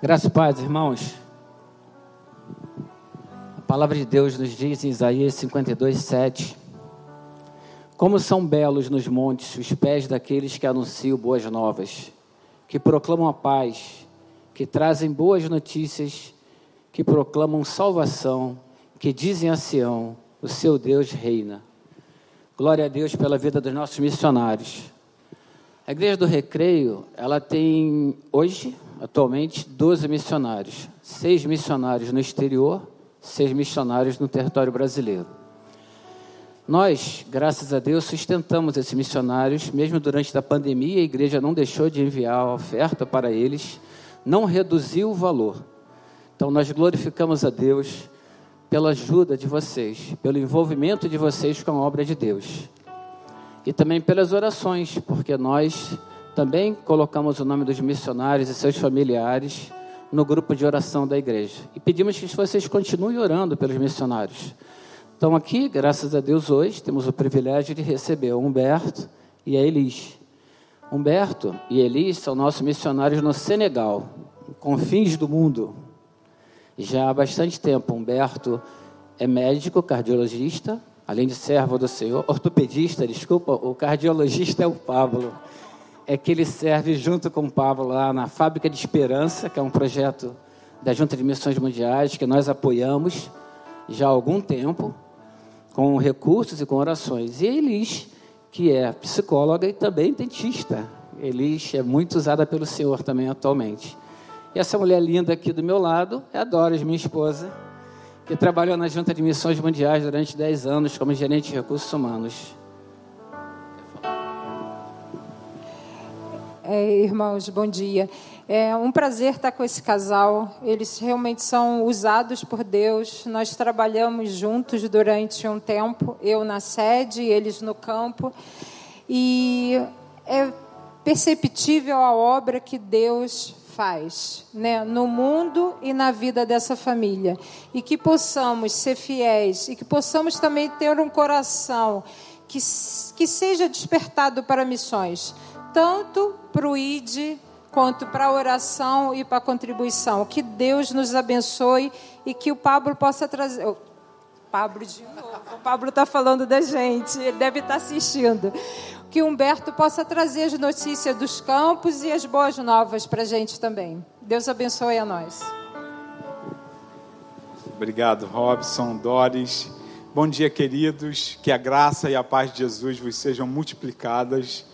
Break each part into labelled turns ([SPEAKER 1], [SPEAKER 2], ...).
[SPEAKER 1] Graças e paz, irmãos. A palavra de Deus nos diz em Isaías 52, 7. Como são belos nos montes os pés daqueles que anunciam boas novas, que proclamam a paz, que trazem boas notícias, que proclamam salvação, que dizem a Sião: o seu Deus reina. Glória a Deus pela vida dos nossos missionários. A Igreja do Recreio, ela tem hoje atualmente 12 missionários, seis missionários no exterior, seis missionários no território brasileiro. Nós, graças a Deus, sustentamos esses missionários, mesmo durante a pandemia, a igreja não deixou de enviar a oferta para eles, não reduziu o valor. Então, nós glorificamos a Deus pela ajuda de vocês, pelo envolvimento de vocês com a obra de Deus. E também pelas orações, porque nós também colocamos o nome dos missionários e seus familiares no grupo de oração da igreja. E pedimos que vocês continuem orando pelos missionários. Então, aqui, graças a Deus, hoje temos o privilégio de receber o Humberto e a Elis. Humberto e Elis são nossos missionários no Senegal, confins do mundo. Já há bastante tempo, Humberto é médico, cardiologista, além de servo do Senhor, ortopedista, desculpa, o cardiologista é o Pablo é que ele serve junto com o Pablo lá na Fábrica de Esperança, que é um projeto da Junta de Missões Mundiais que nós apoiamos já há algum tempo, com recursos e com orações. E Elis, que é psicóloga e também dentista. Elis é muito usada pelo Senhor também atualmente. E essa mulher linda aqui do meu lado é a Doris, minha esposa, que trabalhou na Junta de Missões Mundiais durante 10 anos como gerente de recursos humanos.
[SPEAKER 2] Irmãos, bom dia. É um prazer estar com esse casal. Eles realmente são usados por Deus. Nós trabalhamos juntos durante um tempo, eu na sede, eles no campo. E é perceptível a obra que Deus faz, né, no mundo e na vida dessa família. E que possamos ser fiéis e que possamos também ter um coração que, que seja despertado para missões tanto para o ID quanto para a oração e para a contribuição. Que Deus nos abençoe e que o Pablo possa trazer. Pablo de novo. O Pablo está falando da gente, ele deve estar tá assistindo. Que Humberto possa trazer as notícias dos campos e as boas novas para a gente também. Deus abençoe a nós.
[SPEAKER 3] Obrigado, Robson, Doris. Bom dia, queridos. Que a graça e a paz de Jesus vos sejam multiplicadas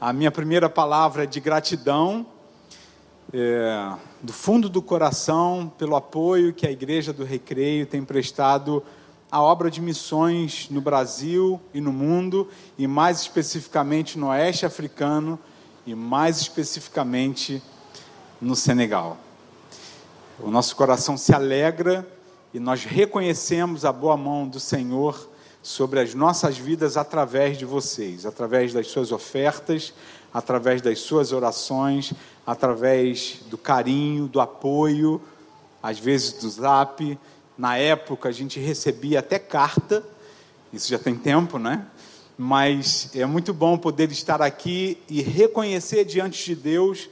[SPEAKER 3] a minha primeira palavra é de gratidão, é, do fundo do coração, pelo apoio que a Igreja do Recreio tem prestado à obra de missões no Brasil e no mundo, e mais especificamente no Oeste Africano, e mais especificamente no Senegal. O nosso coração se alegra e nós reconhecemos a boa mão do Senhor sobre as nossas vidas através de vocês, através das suas ofertas, através das suas orações, através do carinho, do apoio, às vezes do zap. Na época a gente recebia até carta, isso já tem tempo, né? Mas é muito bom poder estar aqui e reconhecer diante de Deus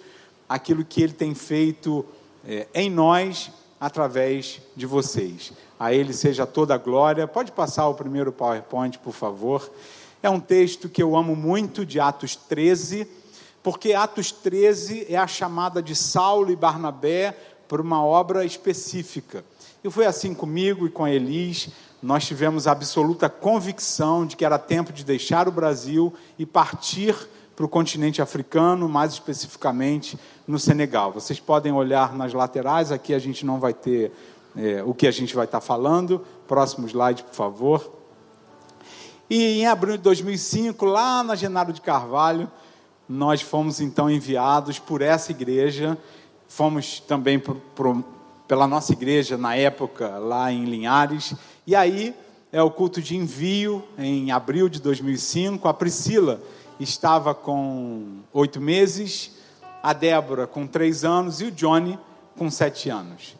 [SPEAKER 3] aquilo que Ele tem feito é, em nós através de vocês. A Ele seja toda a glória. Pode passar o primeiro PowerPoint, por favor. É um texto que eu amo muito, de Atos 13, porque Atos 13 é a chamada de Saulo e Barnabé por uma obra específica. E foi assim comigo e com a Elis. Nós tivemos a absoluta convicção de que era tempo de deixar o Brasil e partir para o continente africano, mais especificamente no Senegal. Vocês podem olhar nas laterais, aqui a gente não vai ter é, o que a gente vai estar falando. Próximo slide, por favor. E em abril de 2005, lá na Genaro de Carvalho, nós fomos então enviados por essa igreja, fomos também por, por, pela nossa igreja na época, lá em Linhares, e aí é o culto de envio em abril de 2005. A Priscila estava com oito meses, a Débora com três anos e o Johnny com sete anos.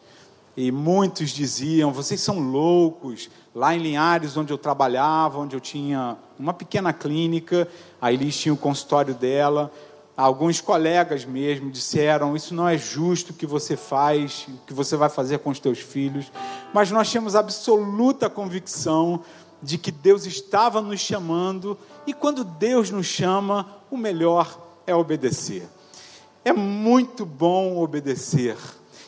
[SPEAKER 3] E muitos diziam: vocês são loucos. Lá em Linhares, onde eu trabalhava, onde eu tinha uma pequena clínica, a Elis tinha o consultório dela. alguns colegas mesmo disseram: Isso não é justo que você faz, que você vai fazer com os teus filhos. Mas nós tínhamos absoluta convicção de que Deus estava nos chamando, e quando Deus nos chama, o melhor é obedecer. É muito bom obedecer.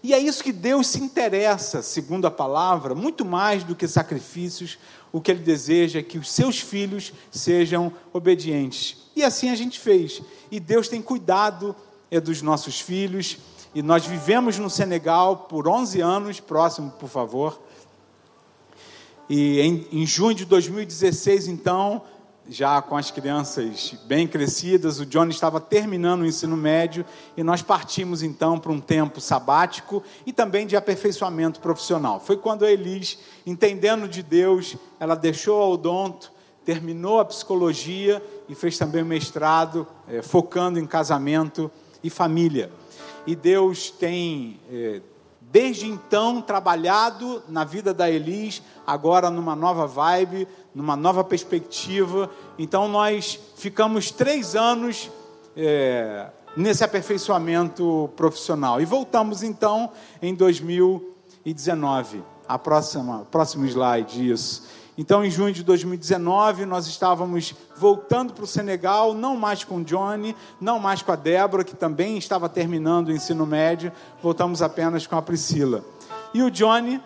[SPEAKER 3] E é isso que Deus se interessa, segundo a palavra, muito mais do que sacrifícios, o que Ele deseja é que os seus filhos sejam obedientes. E assim a gente fez. E Deus tem cuidado é, dos nossos filhos. E nós vivemos no Senegal por 11 anos, próximo, por favor. E em, em junho de 2016, então, já com as crianças bem crescidas, o Johnny estava terminando o ensino médio e nós partimos então para um tempo sabático e também de aperfeiçoamento profissional. Foi quando a Elis, entendendo de Deus, ela deixou o odonto, terminou a psicologia e fez também o mestrado, eh, focando em casamento e família. E Deus tem eh, desde então trabalhado na vida da Elis, agora numa nova vibe, numa nova perspectiva. Então nós ficamos três anos é, nesse aperfeiçoamento profissional e voltamos então em 2019. A próxima, próximo slide, isso. Então, em junho de 2019, nós estávamos voltando para o Senegal, não mais com o Johnny, não mais com a Débora, que também estava terminando o ensino médio, voltamos apenas com a Priscila. E o Johnny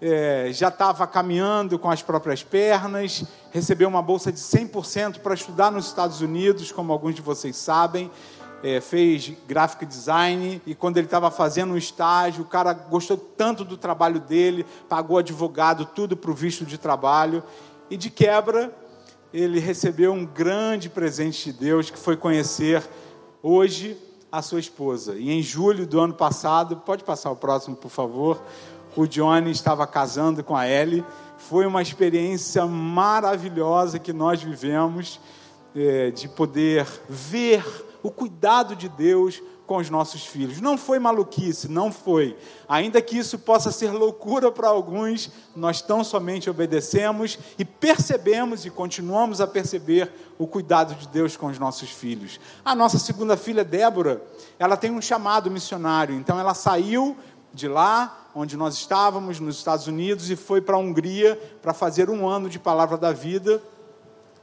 [SPEAKER 3] é, já estava caminhando com as próprias pernas, recebeu uma bolsa de 100% para estudar nos Estados Unidos, como alguns de vocês sabem, é, fez graphic design e quando ele estava fazendo um estágio, o cara gostou tanto do trabalho dele, pagou advogado, tudo para o visto de trabalho e de quebra ele recebeu um grande presente de Deus que foi conhecer hoje a sua esposa. E em julho do ano passado, pode passar o próximo, por favor, o Johnny estava casando com a Ellie. Foi uma experiência maravilhosa que nós vivemos é, de poder ver o cuidado de Deus com os nossos filhos. Não foi maluquice, não foi. Ainda que isso possa ser loucura para alguns, nós tão somente obedecemos e percebemos e continuamos a perceber o cuidado de Deus com os nossos filhos. A nossa segunda filha, Débora, ela tem um chamado missionário, então ela saiu de lá, onde nós estávamos, nos Estados Unidos, e foi para a Hungria para fazer um ano de Palavra da Vida.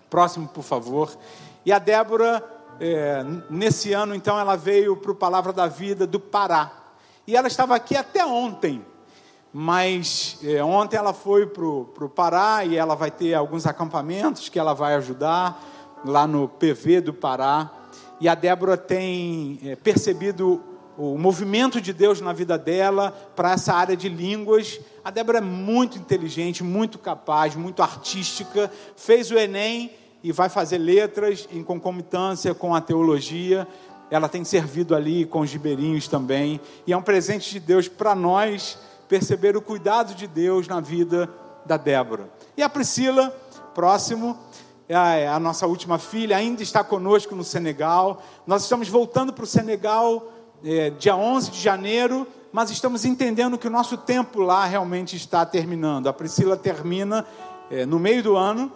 [SPEAKER 3] Próximo, por favor. E a Débora é, nesse ano, então, ela veio para o Palavra da Vida do Pará. E ela estava aqui até ontem, mas é, ontem ela foi para o Pará e ela vai ter alguns acampamentos que ela vai ajudar lá no PV do Pará. E a Débora tem é, percebido o movimento de Deus na vida dela para essa área de línguas. A Débora é muito inteligente, muito capaz, muito artística, fez o Enem e vai fazer letras em concomitância com a teologia. Ela tem servido ali com os ribeirinhos também. E é um presente de Deus para nós perceber o cuidado de Deus na vida da Débora. E a Priscila, próximo, é a, é nossa última filha, ainda está conosco no Senegal. Nós estamos voltando para o Senegal é, dia 11 de janeiro, mas estamos entendendo que o nosso tempo lá realmente está terminando. A Priscila termina é, no meio do ano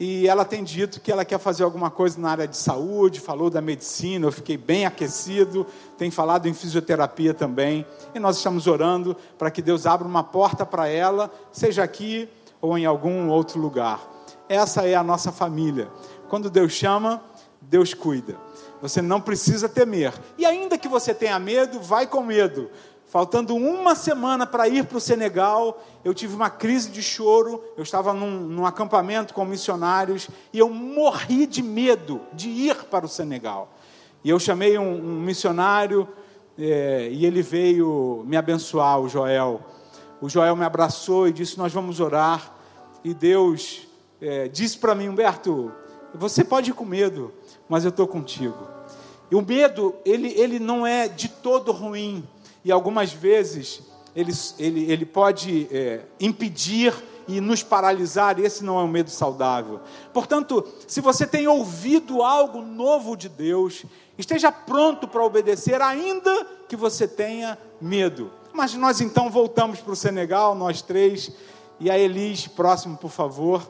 [SPEAKER 3] e ela tem dito que ela quer fazer alguma coisa na área de saúde, falou da medicina, eu fiquei bem aquecido, tem falado em fisioterapia também, e nós estamos orando para que Deus abra uma porta para ela, seja aqui ou em algum outro lugar. Essa é a nossa família. Quando Deus chama, Deus cuida. Você não precisa temer. E ainda que você tenha medo, vai com medo, Faltando uma semana para ir para o Senegal, eu tive uma crise de choro. Eu estava num, num, acampamento com missionários e eu morri de medo de ir para o Senegal. E eu chamei um, um missionário é, e ele veio me abençoar, o Joel. O Joel me abraçou e disse: Nós vamos orar. E Deus é, disse para mim, Humberto, você pode ir com medo, mas eu estou contigo. E o medo, ele, ele não é de todo ruim e algumas vezes ele, ele, ele pode é, impedir e nos paralisar, esse não é um medo saudável. Portanto, se você tem ouvido algo novo de Deus, esteja pronto para obedecer, ainda que você tenha medo. Mas nós então voltamos para o Senegal, nós três, e a Elis, próximo, por favor.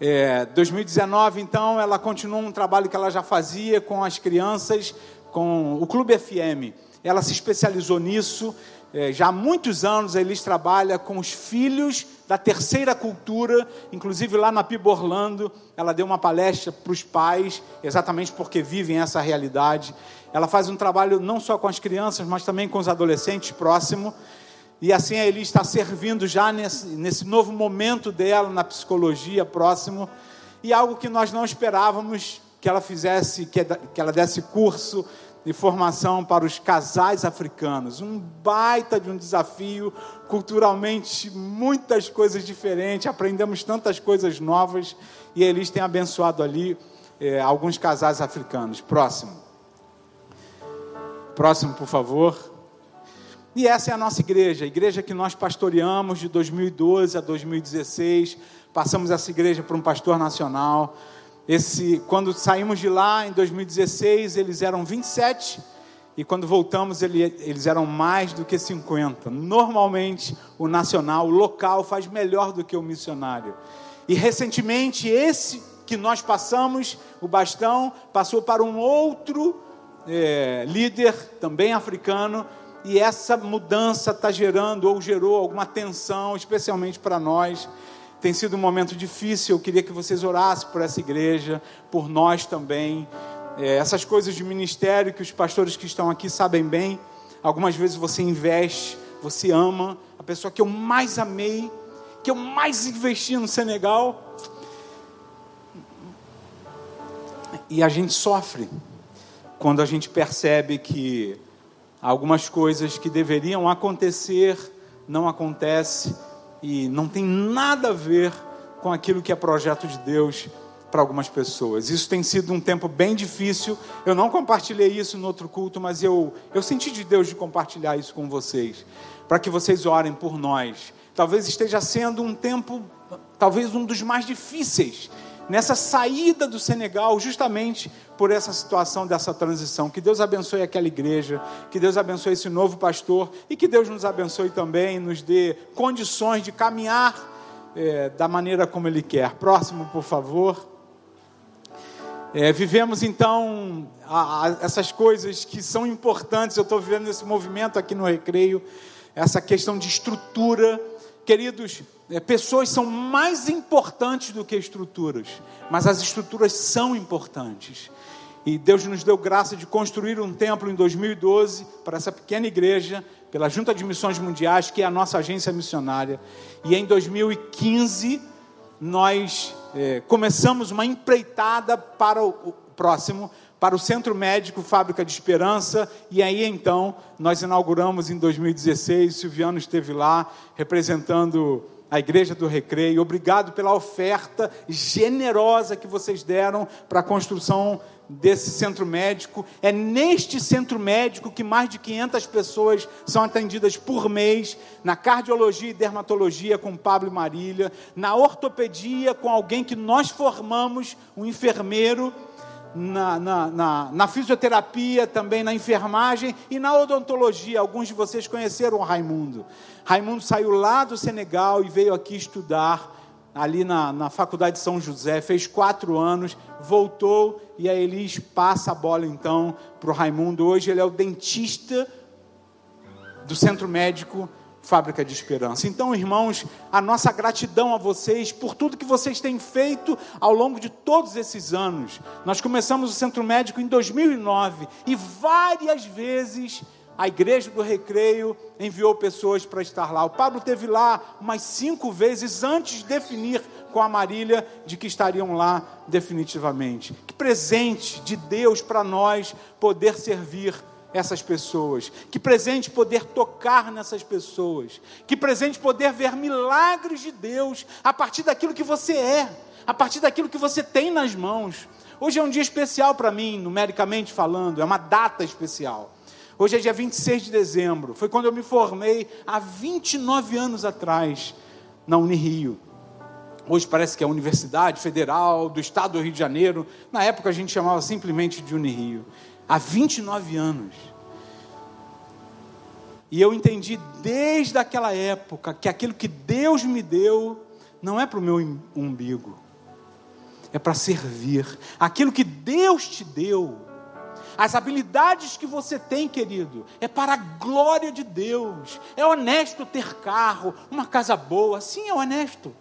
[SPEAKER 3] É, 2019, então, ela continuou um trabalho que ela já fazia com as crianças, com o Clube FM. Ela se especializou nisso. É, já há muitos anos a Elis trabalha com os filhos da terceira cultura, inclusive lá na PIB Orlando, ela deu uma palestra para os pais, exatamente porque vivem essa realidade. Ela faz um trabalho não só com as crianças, mas também com os adolescentes próximo. E assim a Elis está servindo já nesse, nesse novo momento dela na psicologia próximo. E algo que nós não esperávamos que ela fizesse, que ela desse curso de formação para os casais africanos. Um baita de um desafio, culturalmente muitas coisas diferentes, aprendemos tantas coisas novas e eles têm abençoado ali é, alguns casais africanos. Próximo. Próximo, por favor. E essa é a nossa igreja, a igreja que nós pastoreamos de 2012 a 2016. Passamos essa igreja para um pastor nacional. Esse, quando saímos de lá em 2016, eles eram 27 e quando voltamos ele, eles eram mais do que 50. Normalmente o nacional, o local faz melhor do que o missionário. E recentemente esse que nós passamos, o bastão, passou para um outro é, líder, também africano, e essa mudança está gerando ou gerou alguma tensão, especialmente para nós. Tem sido um momento difícil. Eu queria que vocês orassem por essa igreja, por nós também. É, essas coisas de ministério que os pastores que estão aqui sabem bem. Algumas vezes você investe, você ama. A pessoa que eu mais amei, que eu mais investi no Senegal. E a gente sofre quando a gente percebe que algumas coisas que deveriam acontecer não acontecem e não tem nada a ver com aquilo que é projeto de Deus para algumas pessoas. Isso tem sido um tempo bem difícil. Eu não compartilhei isso no outro culto, mas eu, eu senti de Deus de compartilhar isso com vocês, para que vocês orem por nós. Talvez esteja sendo um tempo, talvez um dos mais difíceis nessa saída do Senegal, justamente por essa situação dessa transição. Que Deus abençoe aquela igreja, que Deus abençoe esse novo pastor e que Deus nos abençoe também, nos dê condições de caminhar é, da maneira como Ele quer. Próximo, por favor. É, vivemos então a, a, essas coisas que são importantes. Eu estou vivendo esse movimento aqui no Recreio, essa questão de estrutura. Queridos, é, pessoas são mais importantes do que estruturas, mas as estruturas são importantes. E Deus nos deu graça de construir um templo em 2012 para essa pequena igreja, pela Junta de Missões Mundiais, que é a nossa agência missionária. E em 2015 nós é, começamos uma empreitada para o próximo, para o Centro Médico Fábrica de Esperança, e aí então nós inauguramos em 2016. Silviano esteve lá representando a Igreja do Recreio. Obrigado pela oferta generosa que vocês deram para a construção desse centro médico. É neste centro médico que mais de 500 pessoas são atendidas por mês, na cardiologia e dermatologia com Pablo e Marília, na ortopedia com alguém que nós formamos, um enfermeiro na, na, na, na, fisioterapia, também na enfermagem e na odontologia. Alguns de vocês conheceram o Raimundo. Raimundo saiu lá do Senegal e veio aqui estudar ali na, na Faculdade de São José, fez quatro anos, voltou e a Elis passa a bola então para o Raimundo. Hoje ele é o dentista do Centro Médico fábrica de esperança. Então, irmãos, a nossa gratidão a vocês por tudo que vocês têm feito ao longo de todos esses anos. Nós começamos o centro médico em 2009 e várias vezes a igreja do Recreio enviou pessoas para estar lá. O Pablo teve lá umas cinco vezes antes de definir com a Marília de que estariam lá definitivamente. Que presente de Deus para nós poder servir essas pessoas. Que presente poder tocar nessas pessoas. Que presente poder ver milagres de Deus a partir daquilo que você é, a partir daquilo que você tem nas mãos. Hoje é um dia especial para mim, numericamente falando, é uma data especial. Hoje é dia 26 de dezembro, foi quando eu me formei há 29 anos atrás na Unirio. Hoje parece que é a Universidade Federal do Estado do Rio de Janeiro. Na época a gente chamava simplesmente de Unirio há 29 anos. E eu entendi desde aquela época que aquilo que Deus me deu não é para o meu umbigo, é para servir. Aquilo que Deus te deu, as habilidades que você tem, querido, é para a glória de Deus. É honesto ter carro, uma casa boa, sim, é honesto.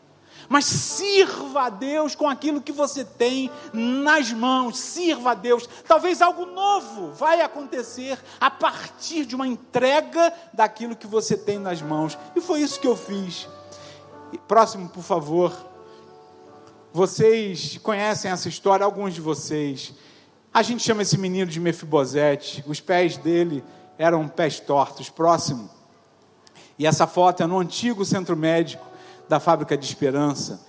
[SPEAKER 3] Mas sirva a Deus com aquilo que você tem nas mãos, sirva a Deus. Talvez algo novo vai acontecer a partir de uma entrega daquilo que você tem nas mãos. E foi isso que eu fiz. Próximo, por favor. Vocês conhecem essa história, alguns de vocês. A gente chama esse menino de Mefibosete. Os pés dele eram pés tortos. Próximo. E essa foto é no antigo centro médico da fábrica de esperança.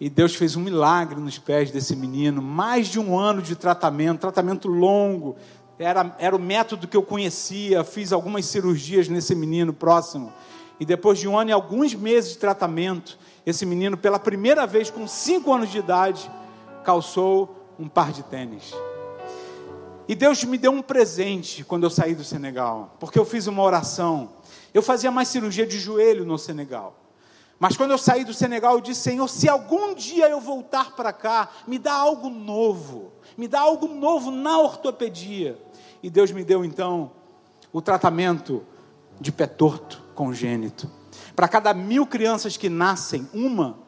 [SPEAKER 3] E Deus fez um milagre nos pés desse menino. Mais de um ano de tratamento, tratamento longo. Era, era o método que eu conhecia. Fiz algumas cirurgias nesse menino próximo. E depois de um ano e alguns meses de tratamento, esse menino, pela primeira vez com cinco anos de idade, calçou um par de tênis. E Deus me deu um presente quando eu saí do Senegal, porque eu fiz uma oração. Eu fazia mais cirurgia de joelho no Senegal. Mas quando eu saí do Senegal, eu disse: Senhor, se algum dia eu voltar para cá, me dá algo novo, me dá algo novo na ortopedia. E Deus me deu então o tratamento de pé torto congênito. Para cada mil crianças que nascem, uma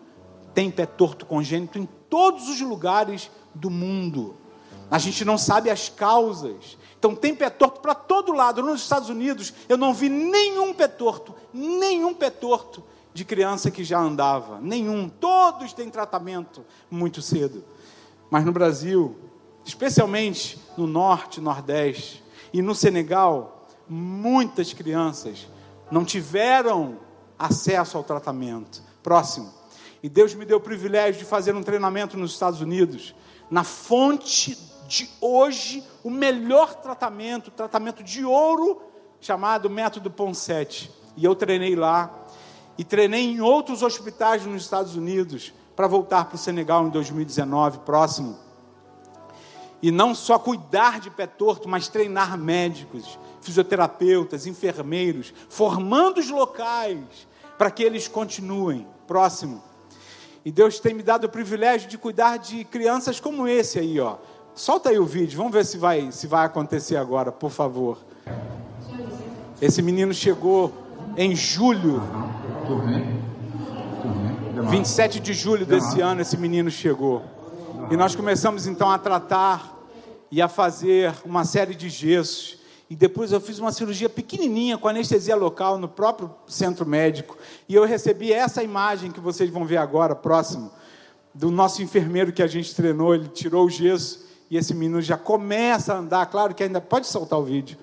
[SPEAKER 3] tem pé torto congênito em todos os lugares do mundo. A gente não sabe as causas. Então tem pé torto para todo lado. Nos Estados Unidos eu não vi nenhum pé torto, nenhum pé torto de criança que já andava. Nenhum. Todos têm tratamento muito cedo. Mas no Brasil, especialmente no norte, nordeste e no Senegal, muitas crianças não tiveram acesso ao tratamento. Próximo. E Deus me deu o privilégio de fazer um treinamento nos Estados Unidos, na fonte de hoje, o melhor tratamento, tratamento de ouro, chamado método Ponsete. E eu treinei lá e treinei em outros hospitais nos Estados Unidos para voltar para o Senegal em 2019, próximo. E não só cuidar de pé torto, mas treinar médicos, fisioterapeutas, enfermeiros, formando os locais para que eles continuem. Próximo. E Deus tem me dado o privilégio de cuidar de crianças como esse aí, ó. Solta aí o vídeo, vamos ver se vai, se vai acontecer agora, por favor. Esse menino chegou em julho 27 de julho desse ano, esse menino chegou. E nós começamos então a tratar e a fazer uma série de gessos. E depois eu fiz uma cirurgia pequenininha com anestesia local no próprio centro médico. E eu recebi essa imagem que vocês vão ver agora, próximo, do nosso enfermeiro que a gente treinou. Ele tirou o gesso e esse menino já começa a andar. Claro que ainda pode soltar o vídeo.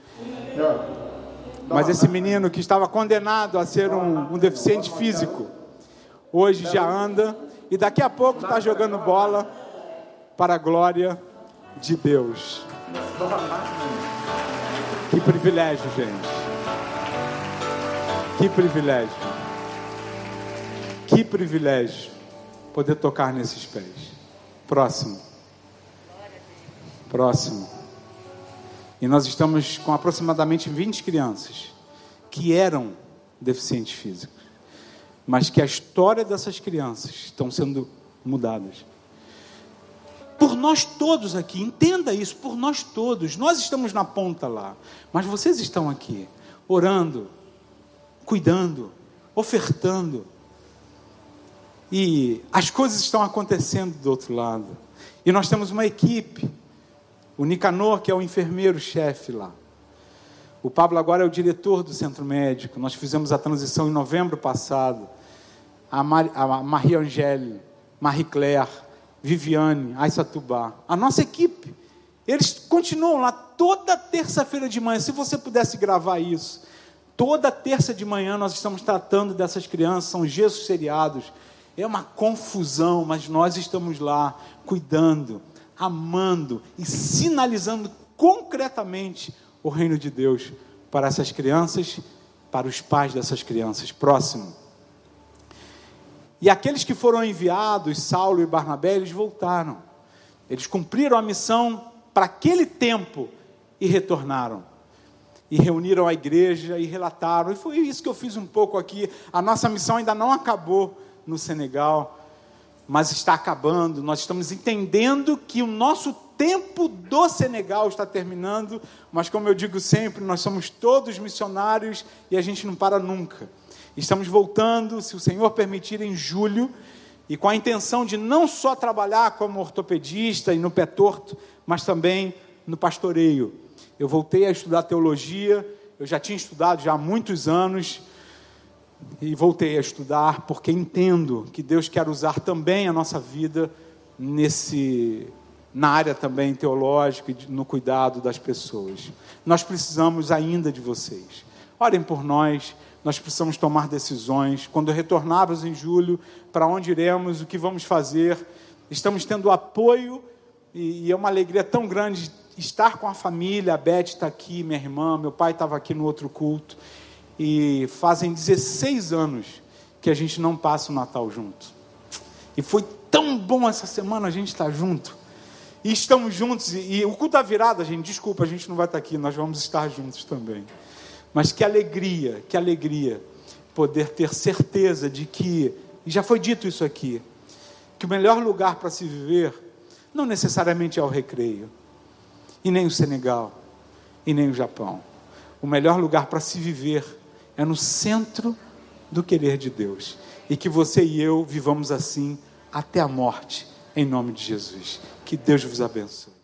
[SPEAKER 3] Mas esse menino que estava condenado a ser um, um deficiente físico, hoje já anda e daqui a pouco está jogando bola para a glória de Deus. Que privilégio, gente. Que privilégio. Que privilégio poder tocar nesses pés. Próximo. Próximo. E nós estamos com aproximadamente 20 crianças que eram deficientes físicos, mas que a história dessas crianças estão sendo mudadas. Por nós todos aqui, entenda isso, por nós todos. Nós estamos na ponta lá, mas vocês estão aqui, orando, cuidando, ofertando. E as coisas estão acontecendo do outro lado. E nós temos uma equipe o Nicanor, que é o enfermeiro-chefe lá. O Pablo agora é o diretor do centro médico. Nós fizemos a transição em novembro passado. A, Mar, a Marie Angèle, Marie Claire, Viviane, Aissatubá. A nossa equipe. Eles continuam lá toda terça-feira de manhã. Se você pudesse gravar isso. Toda terça de manhã nós estamos tratando dessas crianças. São gestos seriados. É uma confusão, mas nós estamos lá cuidando amando e sinalizando concretamente o reino de Deus para essas crianças, para os pais dessas crianças. Próximo. E aqueles que foram enviados, Saulo e Barnabé, eles voltaram. Eles cumpriram a missão para aquele tempo e retornaram. E reuniram a igreja e relataram. E foi isso que eu fiz um pouco aqui. A nossa missão ainda não acabou no Senegal. Mas está acabando. Nós estamos entendendo que o nosso tempo do Senegal está terminando, mas como eu digo sempre, nós somos todos missionários e a gente não para nunca. Estamos voltando, se o Senhor permitir, em julho, e com a intenção de não só trabalhar como ortopedista e no pé torto, mas também no pastoreio. Eu voltei a estudar teologia, eu já tinha estudado já há muitos anos, e voltei a estudar porque entendo que Deus quer usar também a nossa vida nesse na área também teológica e no cuidado das pessoas. Nós precisamos ainda de vocês. Orem por nós, nós precisamos tomar decisões. Quando retornarmos em julho, para onde iremos, o que vamos fazer, estamos tendo apoio e, e é uma alegria tão grande estar com a família. A Beth está aqui, minha irmã, meu pai estava aqui no outro culto. E fazem 16 anos que a gente não passa o Natal junto. E foi tão bom essa semana a gente estar tá junto. E estamos juntos. E, e o culto da virada, gente, desculpa, a gente não vai estar aqui, nós vamos estar juntos também. Mas que alegria, que alegria poder ter certeza de que, e já foi dito isso aqui, que o melhor lugar para se viver não necessariamente é o recreio, e nem o Senegal, e nem o Japão. O melhor lugar para se viver é no centro do querer de Deus. E que você e eu vivamos assim até a morte, em nome de Jesus. Que Deus vos abençoe.